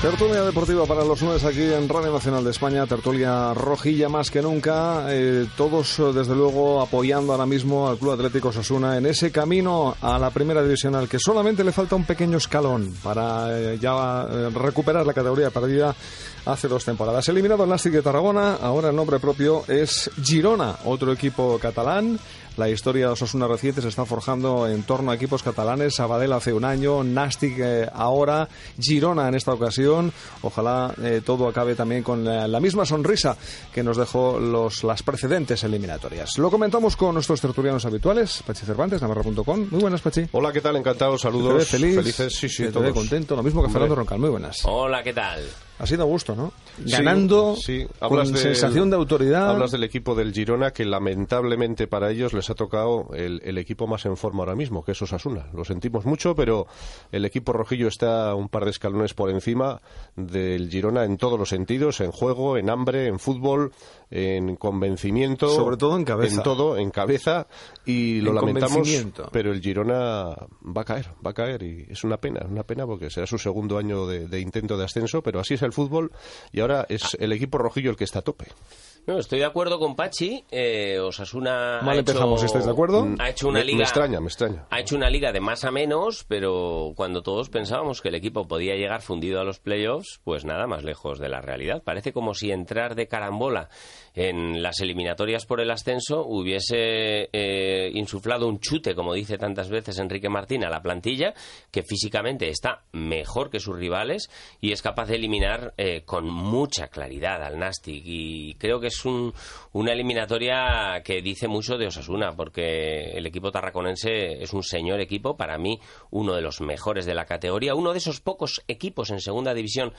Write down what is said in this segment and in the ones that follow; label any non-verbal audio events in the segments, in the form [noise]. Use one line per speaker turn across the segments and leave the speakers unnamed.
Tertulia deportiva para los lunes aquí en Radio Nacional de España, tertulia rojilla más que nunca, eh, todos eh, desde luego apoyando ahora mismo al Club Atlético Sasuna en ese camino a la primera división al que solamente le falta un pequeño escalón para eh, ya recuperar la categoría perdida hace dos temporadas. Eliminado el Nastic de Tarragona, ahora el nombre propio es Girona, otro equipo catalán. La historia de Osasuna reciente se está forjando en torno a equipos catalanes. Sabadell hace un año, Nastic eh, ahora, Girona en esta ocasión. Ojalá eh, todo acabe también con la, la misma sonrisa que nos dejó los, las precedentes eliminatorias. Lo comentamos con nuestros tertulianos habituales, Pachi Cervantes, navarra.com. Muy buenas, Pachi.
Hola, ¿qué tal? Encantado, saludos.
feliz,
Felices, sí, sí, todos.
contento. Lo mismo que. Fernando Roncal. Muy buenas.
Hola, ¿qué tal?
Ha sido a gusto, ¿no? Ganando
sí.
con
Hablas del-
sensación de autoridad.
Hablas del equipo del Girona que lamentablemente para ellos les ha tocado el, el equipo más en forma ahora mismo, que es Osasuna. Lo sentimos mucho, pero el equipo rojillo está un par de escalones por encima del Girona en todos los sentidos, en juego, en hambre, en fútbol, en convencimiento.
Sobre todo en cabeza.
En todo, en cabeza. Y lo
En
lamentamos,
convencimiento.
pero el Girona va a caer, va a caer. Y es una pena, una pena porque será su segundo año de, de intento de ascenso, pero así es el fútbol y ahora es el equipo rojillo el que está a tope.
No, estoy de acuerdo con Pachi. Eh, Osasuna.
Mal
ha
empezamos,
hecho-
¿estáis de acuerdo?
Ha hecho una
Me-
liga.
Me extraña, me extraña.
Ha hecho una liga de más a menos, pero cuando todos pensábamos que el equipo podía llegar fundido a los playoffs, pues nada más lejos de la realidad. Parece como si entrar de carambola en las eliminatorias por el ascenso hubiese eh, insuflado un chute, como dice tantas veces Enrique Martín, a la plantilla, que físicamente está mejor que sus rivales y es capaz de eliminar eh, con mucha claridad al Nastic. Y creo que es un- una eliminatoria que dice mucho de Osasuna, porque el equipo tarraconense es un señor equipo, para mí uno de los mejores de la categoría, uno de esos pocos equipos en segunda división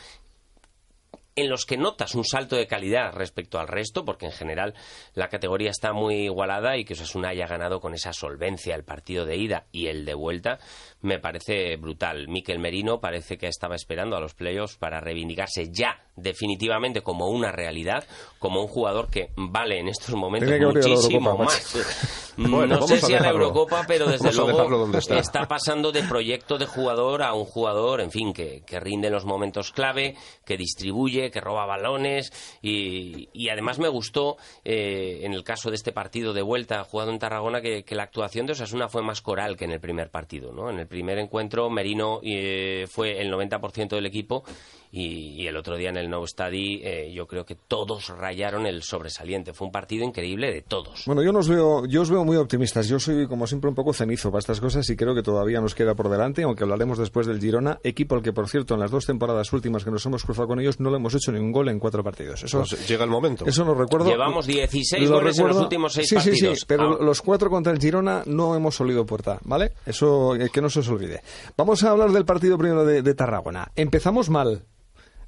en los que notas un salto de calidad respecto al resto, porque en general la categoría está muy igualada y que Osasuna haya ganado con esa solvencia el partido de ida y el de vuelta, me parece brutal. Miquel Merino parece que estaba esperando a los playoffs para reivindicarse ya definitivamente como una realidad, como un jugador que vale en estos momentos muchísimo
Eurocopa,
más.
Bueno,
no sé
a
si a la. Eurocopa, pero desde luego
está.
está pasando de proyecto de jugador a un jugador, en fin, que, que rinde en los momentos clave, que distribuye, que roba balones y, y además me gustó eh, en el caso de este partido de vuelta jugado en Tarragona que, que la actuación de Osasuna fue más coral que en el primer partido, ¿no? En el primer encuentro Merino eh, fue el 90% del equipo y, y el otro día en el Nou Stadi eh, yo creo que todos rayaron el sobresaliente. Fue un partido increíble de todos.
Bueno, yo, nos veo, yo os veo muy optimistas. Yo soy, como siempre, un poco cenizo para estas cosas y creo que todavía nos queda por delante, aunque hablaremos después del Girona, equipo al que, por cierto, en las dos temporadas últimas que nos hemos cruzado con ellos, no le hemos hecho ningún gol en cuatro partidos. Eso,
Pues llega el momento.
eso lo recuerdo.
Llevamos 16
Lo
goles en los últimos seis
sí, Sí,
partidos.
sí, pero
Ah.
los cuatro contra el Girona no hemos olido puerta, ¿vale? Eso eh, que no se os olvide. Vamos a hablar del partido primero de, de Tarragona. Empezamos mal.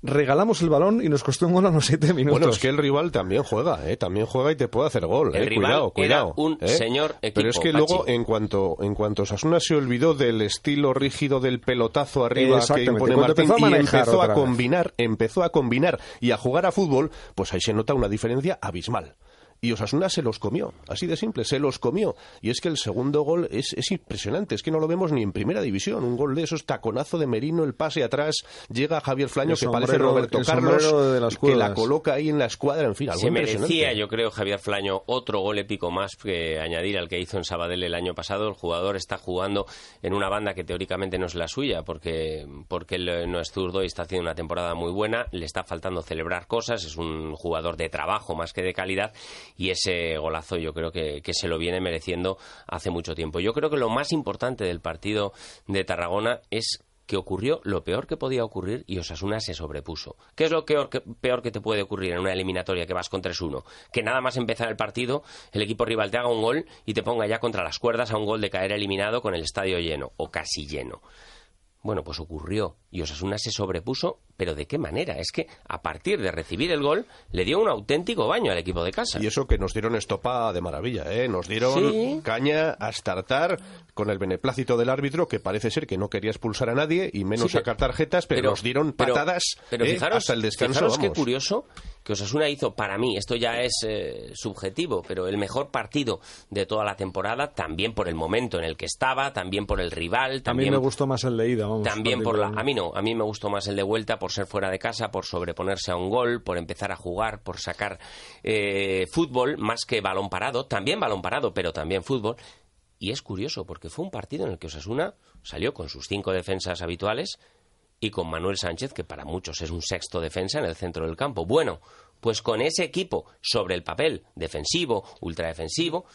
Regalamos el balón y nos costó un gol a los siete minutos.
Bueno, es que el rival también juega, ¿eh? También juega y te puede hacer gol,
El
¿eh?
rival
Cuidado, cuidado.
era un
¿eh?
señor equipo,
Pero es que
Pachi.
luego, en cuanto, en cuanto Osasuna se olvidó del estilo rígido del pelotazo arriba que impone Martín
empezó a
y empezó a
otra vez.
combinar, empezó a combinar y a jugar a fútbol, pues ahí se nota una diferencia abismal. Y Osasuna se los comió, así de simple, se los comió. Y es que el segundo gol es, es impresionante, es que no lo vemos ni en primera división. Un gol de esos, taconazo de Merino, el pase atrás, llega Javier Flaño,
El
que parece Roberto Carlos,
sombrero de las
que la coloca ahí en la escuadra, en fin, algo
Se merecía, yo creo, Javier Flaño, otro gol épico más que añadir al que hizo en Sabadell el año pasado. El jugador está jugando en una banda que teóricamente no es la suya, porque, porque él no es zurdo y está haciendo una temporada muy buena. Le está faltando celebrar cosas, es un jugador de trabajo más que de calidad, y ese golazo yo creo que, que se lo viene mereciendo hace mucho tiempo. Yo creo que lo más importante del partido de Tarragona es que ocurrió lo peor que podía ocurrir y Osasuna se sobrepuso. ¿Qué es lo peor que, peor que te puede ocurrir en una eliminatoria que vas con 3-1? Que nada más empezar el partido, el equipo rival te haga un gol y te ponga ya contra las cuerdas a un gol de caer eliminado con el estadio lleno o casi lleno. Bueno, pues ocurrió y Osasuna se sobrepuso, pero ¿de qué manera? Es que a partir de recibir el gol le dio un auténtico baño al equipo de casa.
Y eso que nos dieron estopa de maravilla, ¿eh? Nos dieron
Sí.
caña a startar con el beneplácito del árbitro, que parece ser que no quería expulsar a nadie y menos
Sí,
sacar tarjetas, pero, nos dieron patadas
pero
¿eh?
fijaros,
hasta el descanso.
fijaros qué
vamos.
curioso que Osasuna hizo para mí, esto ya es eh, subjetivo, pero el mejor partido de toda la temporada, también por el momento en el que estaba, también por el rival,
A mí
también
me gustó más el de ida, vamos.
también por la a mí no a mí me gustó más el de vuelta por ser fuera de casa por sobreponerse a un gol por empezar a jugar por sacar eh, fútbol más que balón parado también balón parado pero también fútbol. Y es curioso porque fue un partido en el que Osasuna salió con sus cinco defensas habituales y con Manuel Sánchez que para muchos es un sexto defensa en el centro del campo. Bueno pues con ese equipo sobre el papel defensivo ultradefensivo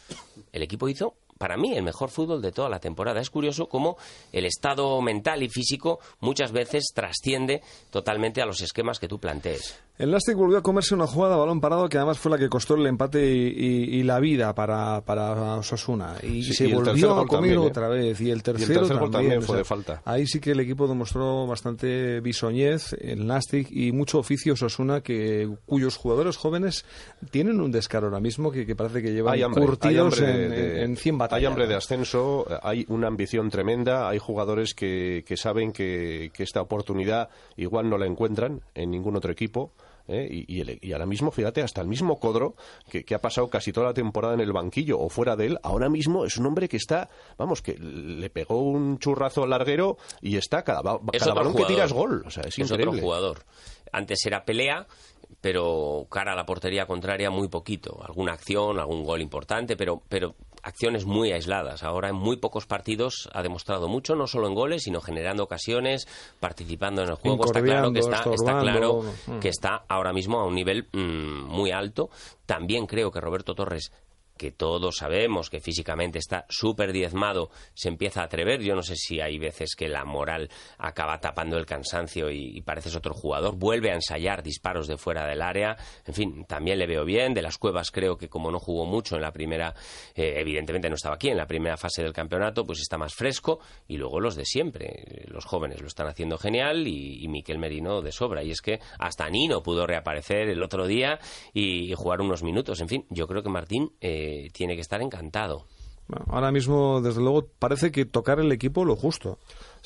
el equipo hizo para mí el mejor fútbol de toda la temporada. Es curioso cómo el estado mental y físico muchas veces trasciende totalmente a los esquemas que tú plantees.
El Nastic volvió a comerse una jugada a balón parado que además fue la que costó el empate y, y- y la vida para, para Osasuna. Y
Sí,
se
y el
volvió a comer
también, ¿eh?
otra vez. Y el tercero
tercer gol también
o
fue de falta.
Ahí sí que el equipo demostró bastante bisoñez, el Nastic, y mucho oficio Osasuna, que, cuyos jugadores jóvenes tienen un descaro ahora mismo que, que parece que llevan
hambre,
curtidos en,
de,
en 100 batallas.
Hay hambre de ascenso, hay una ambición tremenda, hay jugadores que, que saben que, que esta oportunidad igual no la encuentran en ningún otro equipo. ¿Eh? Y, y el- y ahora mismo, fíjate, hasta el mismo Codro, que, que ha pasado casi toda la temporada en el banquillo o fuera de él, ahora mismo es un hombre que está, vamos, que le pegó un churrazo al larguero y está cada,
Es
cada balón que tira es gol. O sea, es,
Es otro jugador. Antes era pelea, pero cara a la portería contraria muy poquito. Alguna acción, algún gol importante, pero, pero acciones muy aisladas. Ahora en muy pocos partidos ha demostrado mucho, no solo en goles, sino generando ocasiones, participando en el juego. Está claro que está, está claro que está ahora mismo a un nivel mm, muy alto. También creo que Roberto Torres que todos sabemos que físicamente está súper diezmado, se empieza a atrever. Yo no sé si hay veces que la moral acaba tapando el cansancio y, y pareces otro jugador. Vuelve a ensayar disparos de fuera del área. En fin, también le veo bien. De las cuevas creo que como no jugó mucho en la primera, eh, evidentemente no estaba aquí, en la primera fase del campeonato, pues está más fresco. Y luego los de siempre. Los jóvenes lo están haciendo genial y, y Miquel Merino de sobra. Y es que hasta Nino pudo reaparecer el otro día y, jugar unos minutos. En fin, yo creo que Martín eh, tiene que estar encantado.
Ahora mismo, desde luego, parece que tocar el equipo lo justo.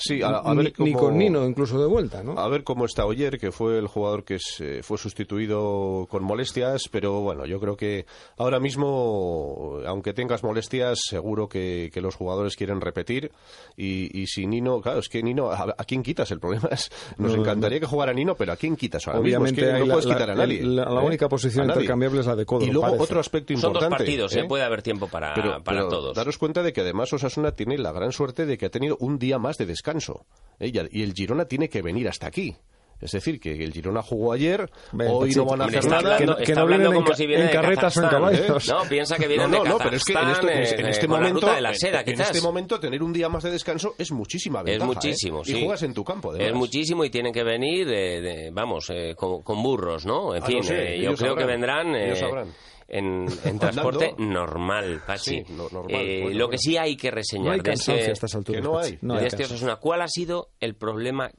Sí, a, a
ni,
ver
ni
cómo-
con Nino, incluso de vuelta, ¿no?
A ver cómo está Oyer, que fue el jugador que se- fue sustituido con molestias, pero bueno, yo creo que ahora mismo, aunque tengas molestias, seguro que, que los jugadores quieren repetir. Y, y si Nino, claro, es que Nino, ¿a, a quién quitas? El problema es, nos
No,
encantaría que jugara Nino, pero ¿a quién quitas ahora
Obviamente
mismo? Es que no
la-
puedes
la-
quitar a nadie.
la- la
¿eh?
única posición intercambiable es la de Codro,
Y luego
parece.
otro aspecto
Son
importante.
dos partidos,
¿eh?
¿eh? puede haber tiempo para,
Pero,
para
pero
todos.
daros cuenta de que además Osasuna tiene la gran suerte de que ha tenido un día más de descanso. ¿Eh? Y al- Y el Girona tiene que venir hasta aquí. Es decir, que el Girona jugó ayer,
Ven,
hoy no van a hacer
está
nada.
hablando,
que no vienen en
como
ca-
si viene
en carretas o en caballos.
¿eh? No, piensa que viene
no, no,
de
no, pero es que en, esto- en este- en
eh,
este
la
momento,
ruta de la seda,
en este momento tener un día más de descanso es muchísima
Es
ventaja.
muchísimo,
¿eh?
sí.
Y juegas en tu campo,
Es
además.
muchísimo y tienen que venir, eh, de- vamos, eh, con, con burros, ¿no? En
Ah,
fin,
no sé,
eh, yo creo que vendrán eh,
ellos sabrán.
En, [laughs] en transporte normal, casi.
Sí, no- normal,
Eh,
bueno,
lo
bueno.
que sí hay que reseñar
No hay
de
cansancio
ese-
a estas alturas.
que no
Pachi.
hay.
No
de
hay
este. Osasuna, ¿cuál ha sido el problema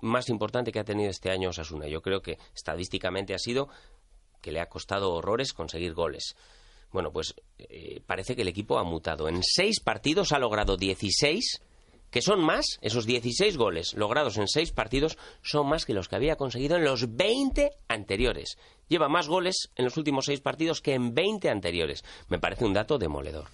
más importante que ha tenido este año Osasuna? Yo creo que estadísticamente ha sido que le ha costado horrores conseguir goles. Bueno, pues eh, parece que el equipo ha mutado. En seis partidos ha logrado 16, que son más, esos 16 goles logrados en seis partidos son más que los que había conseguido en los 20 anteriores. Lleva más goles en los últimos seis partidos que en 20 anteriores. Me parece un dato demoledor.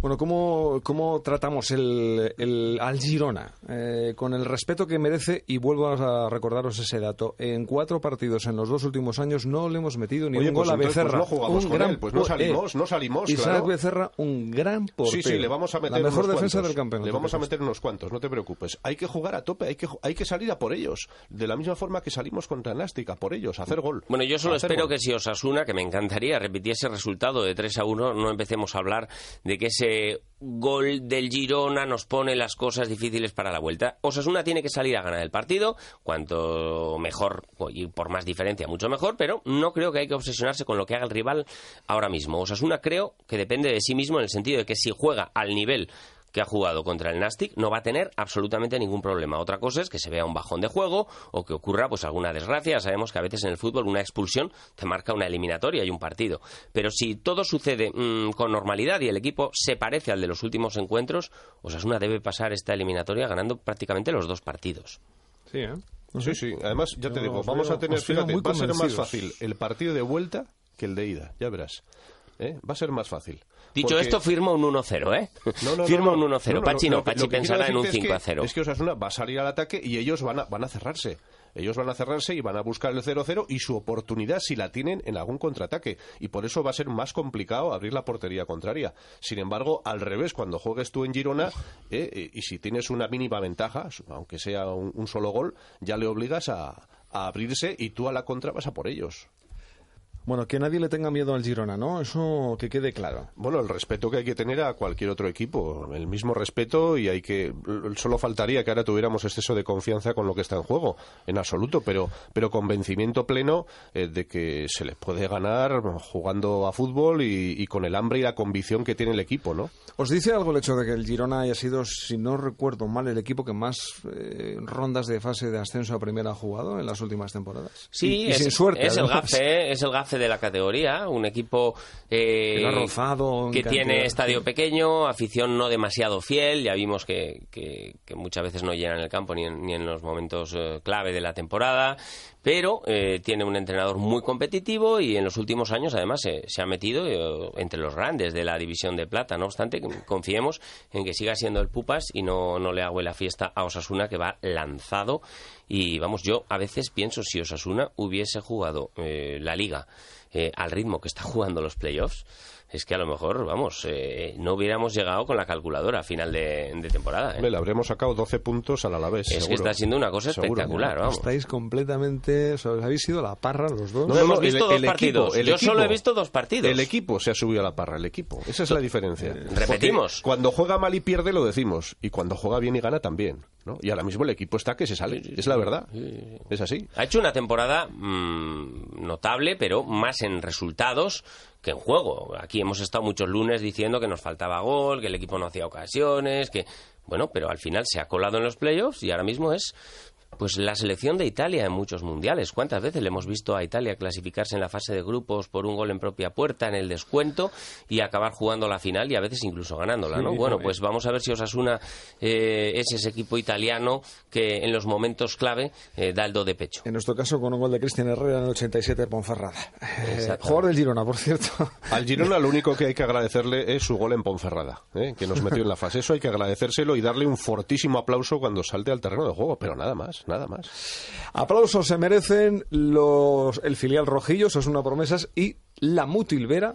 Bueno, ¿cómo, cómo tratamos el, el- al Girona? Eh, con el respeto que merece, y vuelvo a recordaros ese dato, en cuatro partidos en los dos últimos años no le hemos metido ni
Oye,
un
pues
gol a
pues
Becerra.
no jugamos
un
con
gran
él, pues no
po-
salimos, no salimos,
Isaac
claro.
Becerra, un gran portero.
Sí, sí, le vamos a meter
La mejor
unos
defensa
cuantos.
del campeonato.
Le vamos a meter unos cuantos, no te preocupes. Hay que jugar a tope, hay que, hay que salir a por ellos. De la misma forma que salimos contra Nástica, por ellos, a hacer gol.
Bueno, yo solo espero
gol.
que si Osasuna, que me encantaría, repitiese resultado de 3 a 1, no empecemos a hablar de que ese gol del Girona nos pone las cosas difíciles para la vuelta. Osasuna tiene que salir a ganar el partido, cuanto mejor y por más diferencia, mucho mejor, pero no creo que hay que obsesionarse con lo que haga el rival ahora mismo. Osasuna creo que depende de sí mismo en el sentido de que si juega al nivel que ha jugado contra el Nastic no va a tener absolutamente ningún problema. Otra cosa es que se vea un bajón de juego o que ocurra pues alguna desgracia. Sabemos que a veces en el fútbol una expulsión te marca una eliminatoria y un partido. Pero si todo sucede mm, con normalidad y el equipo se parece al de los últimos encuentros, Osasuna debe pasar esta eliminatoria ganando prácticamente los dos partidos.
Sí, ¿eh?
Sí, sí. Además, ya te
Yo
digo,
os
vamos
veo-
a tener, fíjate, va a ser más fácil el partido de vuelta que el de ida, ya verás. ¿Eh? Va a ser más fácil.
Dicho
Porque-
esto, firma un 1-0, ¿eh? [laughs]
No, no,
firma
no,
un
no.
1-0.
No, no,
Pachi no, Pachi pensará en un
decirte
5-0.
Es que, es que Osasuna va a salir al ataque y ellos van a, van a cerrarse. Ellos van a cerrarse y van a buscar el 0-0 y su oportunidad si la tienen en algún contraataque. Y por eso va a ser más complicado abrir la portería contraria. Sin embargo, al revés, cuando juegues tú en Girona eh, eh, y si tienes una mínima ventaja, aunque sea un, un solo gol, ya le obligas a, a abrirse y tú a la contra vas a por ellos.
Bueno, que nadie le tenga miedo al Girona, ¿no? Eso que quede claro.
Bueno, el respeto que hay que tener a cualquier otro equipo, el mismo respeto y hay que solo faltaría que ahora tuviéramos exceso de confianza con lo que está en juego, en absoluto, pero pero convencimiento pleno eh, de que se les puede ganar jugando a fútbol y, y con el hambre y la convicción que tiene el equipo, ¿no?
¿Os dice algo el hecho de que el Girona haya sido, si no recuerdo mal, el equipo que más eh, rondas de fase de ascenso a primera ha jugado en las últimas temporadas?
Sí,
y, y
es,
sin suerte.
es el gafe, ¿eh? es el gafe de la categoría, un equipo eh,
rozado
que
cantidad.
tiene estadio pequeño, afición no demasiado fiel, ya vimos que, que- que muchas veces no llenan el campo ni en, ni en los momentos eh, clave de la temporada, pero eh, tiene un entrenador muy competitivo y en los últimos años además se, ha metido eh, entre los grandes de la división de plata, no obstante confiemos en que siga siendo el Pupas y no, no le hago la fiesta a Osasuna que va lanzado. Y vamos, yo a veces pienso si Osasuna hubiese jugado eh, la liga eh, al ritmo que está jugando los playoffs, es que a lo mejor, vamos, eh, no hubiéramos llegado con la calculadora a final de, de temporada. ¿eh?
Hombre, Le habremos sacado 12 puntos al Alavés.
Es que está siendo una cosa
Seguro.
espectacular, vamos.
Estáis completamente... o sea, os habéis ido a la parra los dos.
No, hemos visto
el
dos partidos.
equipo, el
Yo solo he visto dos partidos.
El equipo se ha subido a la parra, el equipo. Esa es la diferencia.
repetimos.
Porque Cuando juega mal y pierde lo decimos. Y cuando juega bien y gana también. ¿No? Y ahora mismo el equipo está que se sale. Es la verdad. Es así.
Ha hecho una temporada mm, notable, pero más en resultados que en juego. Aquí hemos estado muchos lunes diciendo que nos faltaba gol, que el equipo no hacía ocasiones, que bueno, pero al final se ha colado en los playoffs y ahora mismo es pues la selección de Italia en muchos mundiales. ¿Cuántas veces le hemos visto a Italia clasificarse en la fase de grupos por un gol en propia puerta en el descuento y acabar jugando la final y a veces incluso ganándola, ¿no?
Sí,
Bueno, pues vamos a ver si Osasuna eh, es ese equipo italiano que en los momentos clave eh, da el do de pecho.
En nuestro caso, con un gol de Cristian Herrera en el 87 de Ponferrada. Eh, jugador del Girona, por cierto.
Al Girona lo único que hay que agradecerle es su gol en Ponferrada, ¿eh? que nos metió en la fase. Eso hay que agradecérselo y darle un fortísimo aplauso cuando salte al terreno de juego. Pero nada más, nada más.
Aplausos se merecen los, el filial Rojillo, eso es una promesas, y la Mutilvera.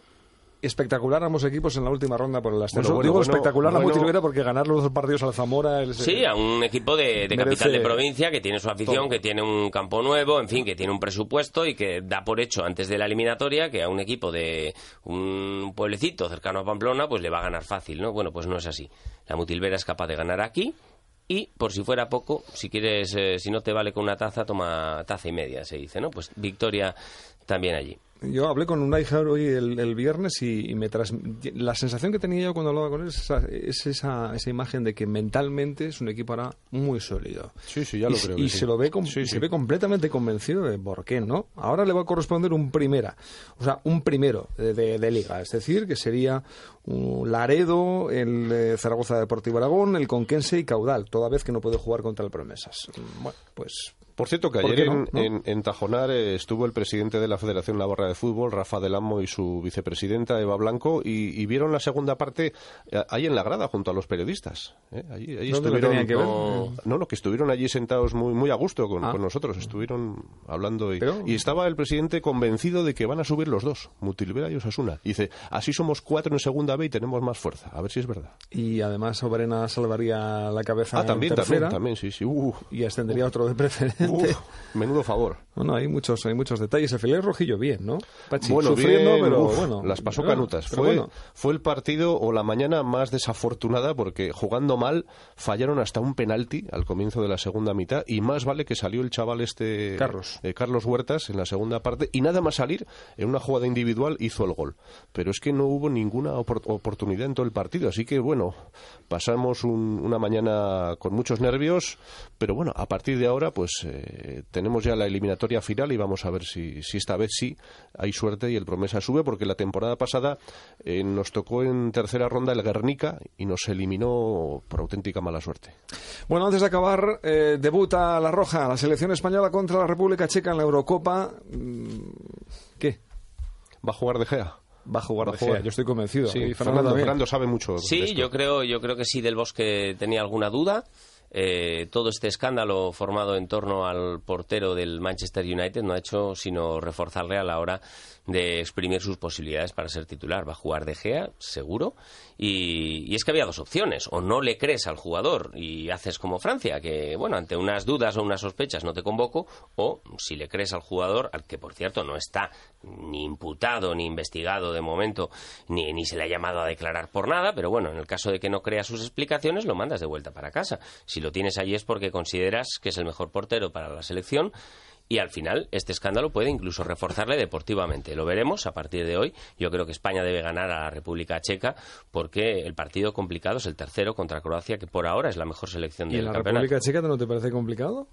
Espectacular ambos equipos en la última ronda por el ascenso.
Bueno, bueno,
Digo
bueno,
espectacular la. Mutilvera porque ganar los dos partidos al Zamora... es-
Sí, a un equipo de, capital de provincia que tiene su afición,
todo.
que tiene un campo nuevo, en fin, que tiene un presupuesto y que da por hecho antes de la eliminatoria que a un equipo de un pueblecito cercano a Pamplona pues le va a ganar fácil, ¿no? Bueno, pues no es así. La Mutilvera es capaz de ganar aquí y por si fuera poco, si quieres, eh, si no te vale con una taza, toma taza y media, se dice, ¿no? Pues victoria también allí.
Yo hablé con un Hijab hoy el, el viernes y, y me tras... la sensación que tenía yo cuando hablaba con él es, esa, es esa, esa imagen de que mentalmente es un equipo ahora muy sólido.
Sí, sí, ya lo
y,
creo
Y
sí.
se lo ve com-
Sí,
se ve completamente convencido de por qué no. Ahora le va a corresponder un primera, o sea, un primero de, de- de liga, es decir, que sería un Laredo, el eh, Zaragoza Deportivo Aragón, el Conquense y Caudal, toda vez que no puede jugar contra el Promesas. Bueno, pues
Por cierto, que
¿Por
ayer en,
¿No?
en- en Tajonar eh, estuvo el presidente de la Federación Navarra de Fútbol, Rafa del Amo, y su vicepresidenta, Eva Blanco, y, y vieron la segunda parte eh, ahí en la grada junto a los periodistas. ¿eh? Allí, allí
¿Dónde lo
estuvieron,
que ver?
no, no, no, que estuvieron allí sentados muy, muy a gusto con,
Ah.
con nosotros, estuvieron hablando. Y,
Pero-
y estaba el presidente convencido de que van a subir los dos, Mutilvera y Osasuna. Y dice, así somos cuatro en segunda B y tenemos más fuerza. A ver si es verdad.
y además Soberena salvaría la cabeza
Ah,
en
también,
tercera
también, también, sí, sí. Uh,
y ascendería otro de preferencia.
Uf, menudo favor.
Bueno, hay muchos, hay muchos detalles. El Felipe Rojillo bien, ¿no? Pachi,
bueno,
sufriendo,
bien,
pero
uf,
bueno.
las pasó canutas. Fue,
bueno.
fue el partido o la mañana más desafortunada porque jugando mal fallaron hasta un penalti al comienzo de la segunda mitad y más vale que salió el chaval este
Carlos.
eh, Carlos Huertas en la segunda parte y nada más salir en una jugada individual hizo el gol. Pero es que no hubo ninguna opor- oportunidad en todo el partido, así que bueno, pasamos un- una mañana con muchos nervios, pero bueno, a partir de ahora pues eh, tenemos ya la eliminatoria final y vamos a ver si, si esta vez sí hay suerte y el promesa sube porque la temporada pasada eh, nos tocó en tercera ronda el Guernica y nos eliminó por auténtica mala suerte.
Bueno, antes de acabar, eh, debuta la Roja, la selección española contra la República Checa en la Eurocopa. Mm, ¿Qué?
¿Va a jugar De Gea?
Va a jugar
Va
de
a jugar.
Gea, yo estoy convencido.
Sí, Fernando. Fernando sabe mucho. de
Sí,
esto.
yo creo, yo creo que sí del Bosque tenía alguna duda. Eh, todo este escándalo formado en torno al portero del Manchester United no ha hecho sino reforzarle a la hora de exprimir sus posibilidades para ser titular. Va a jugar De Gea, seguro. Y, y es que había dos opciones. O no le crees al jugador y haces como Francia, que, bueno, ante unas dudas o unas sospechas no te convoco. O si le crees al jugador, al que por cierto no está ni imputado ni investigado de momento, ni, ni se le ha llamado a declarar por nada, pero bueno, en el caso de que no crea sus explicaciones, lo mandas de vuelta para casa. Si lo tienes allí es porque consideras que es el mejor portero para la selección. Y al final, este escándalo puede incluso reforzarle deportivamente. Lo veremos a partir de hoy. Yo creo que España debe ganar a la República Checa porque el partido complicado es el tercero contra Croacia, que por ahora es la mejor selección
¿Y
del
la
campeonato.
República Checa no te parece complicado?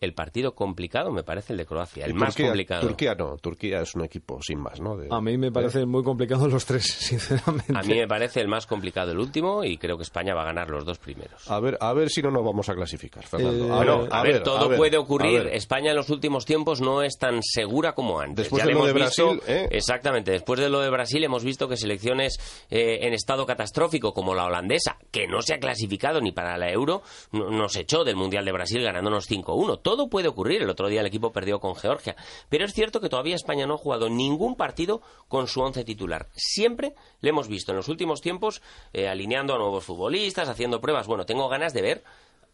El partido complicado me parece el de Croacia, el más complicado.
Turquía no, Turquía es un equipo sin más, ¿no? De-
A mí me parece muy complicado los tres, [laughs] sinceramente.
A mí me parece el más complicado el último y creo que España va a ganar los dos primeros.
A ver, a ver si no nos vamos a clasificar, Fernando.
Eh,
A
Bueno,
ver,
a, ver, todo
a ver,
puede
a
ocurrir. España en los últimos tiempos no es tan segura como antes.
Después
Ya
de
le
lo de
hemos visto-
Brasil, ¿eh?
Exactamente. Después de lo de Brasil hemos visto que selecciones eh, en estado catastrófico como la holandesa, que no se ha clasificado ni para la Euro, no- nos echó del Mundial de Brasil ganándonos 5-1. Todo puede ocurrir. El otro día el equipo perdió con Georgia. Pero es cierto que todavía España no ha jugado ningún partido con su once titular. Siempre le hemos visto en los últimos tiempos eh, alineando a nuevos futbolistas, haciendo pruebas. Bueno, tengo ganas de ver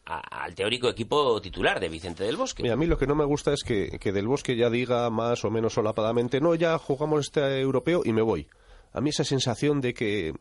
al teórico equipo titular de Vicente del Bosque.
A mí lo que no me gusta es que, que Del Bosque ya diga más o menos solapadamente, no, ya jugamos este europeo y me voy. A mí esa sensación de que,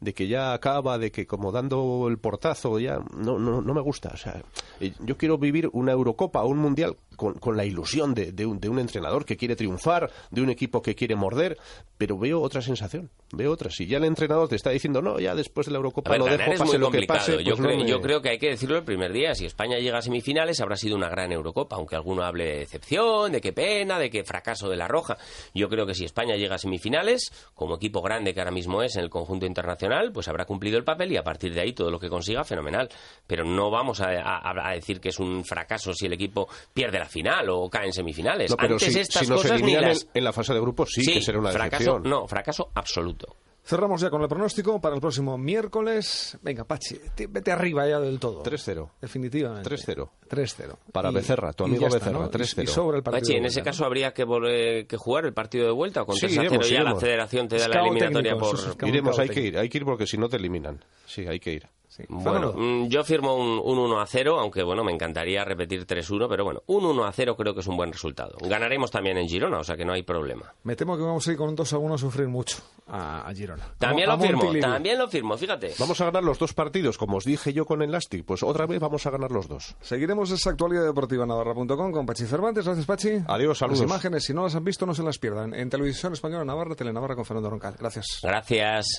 de que ya acaba, de que como dando el portazo, ya no, no, no me gusta. O sea, eh, yo quiero vivir una Eurocopa o un Mundial con, con la ilusión de, de un, de un entrenador que quiere triunfar, de un equipo que quiere morder, pero veo otra sensación, veo otra. Si ya el entrenador te está diciendo, no, ya después de la Eurocopa
ver,
lo dejo, pase lo que
complicado.
pase.
yo,
pues no
creo,
me-
yo creo que hay que decirlo el primer día. Si España llega a semifinales, habrá sido una gran Eurocopa. Aunque alguno hable de decepción, de qué pena, de qué fracaso de la Roja. Yo creo que si España llega a semifinales, como equipo grande que ahora mismo es en el conjunto internacional, pues habrá cumplido el papel y a partir de ahí todo lo que consiga, fenomenal. Pero no vamos a, a- a decir que es un fracaso si el equipo pierde la final o cae en semifinales.
No, pero
Antes
si,
estas
si nos
cosas ni las...
en, en la fase de grupos, sí, que será una
fracaso,
decepción.
no, fracaso absoluto.
Cerramos ya con el pronóstico para el próximo miércoles. Venga, Pachi, vete arriba ya del todo.
3-0.
Definitivamente.
3-0.
3-0.
Para
Y-
Becerra, tu amigo
ya
Becerra,
¿no? Y-
3-0.
Y sobra el partido.
Pachi,
de
en ese
vuelta,
caso habría que, volver- que jugar el partido de vuelta o con
Sí,
3 a 0
iremos,
ya la federación te da la eliminatoria
técnico,
por...
Iremos, hay
técnico.
que ir, hay que ir porque si no te eliminan. Sí, hay que ir.
Bueno, mm, yo firmo un, un 1 a 0, aunque bueno, me encantaría repetir 3-1, pero bueno, un 1 a 0 creo que es un buen resultado. Ganaremos también en Girona, o sea que no hay problema.
Me temo que vamos a ir con un 2 a 1 a sufrir mucho a, a Girona.
También lo firmo, también lo firmo, fíjate.
Vamos a ganar los dos partidos, como os dije yo con el Lastic. Pues otra vez vamos a ganar los dos.
Seguiremos esa actualidad deportiva navarra.com con Pachi Cervantes. Gracias, Pachi.
Adiós, saludos.
Las imágenes, si no las han visto, no se las pierdan. En Televisión Española Navarra, Telenavarra con Fernando Roncal. Gracias.
Gracias.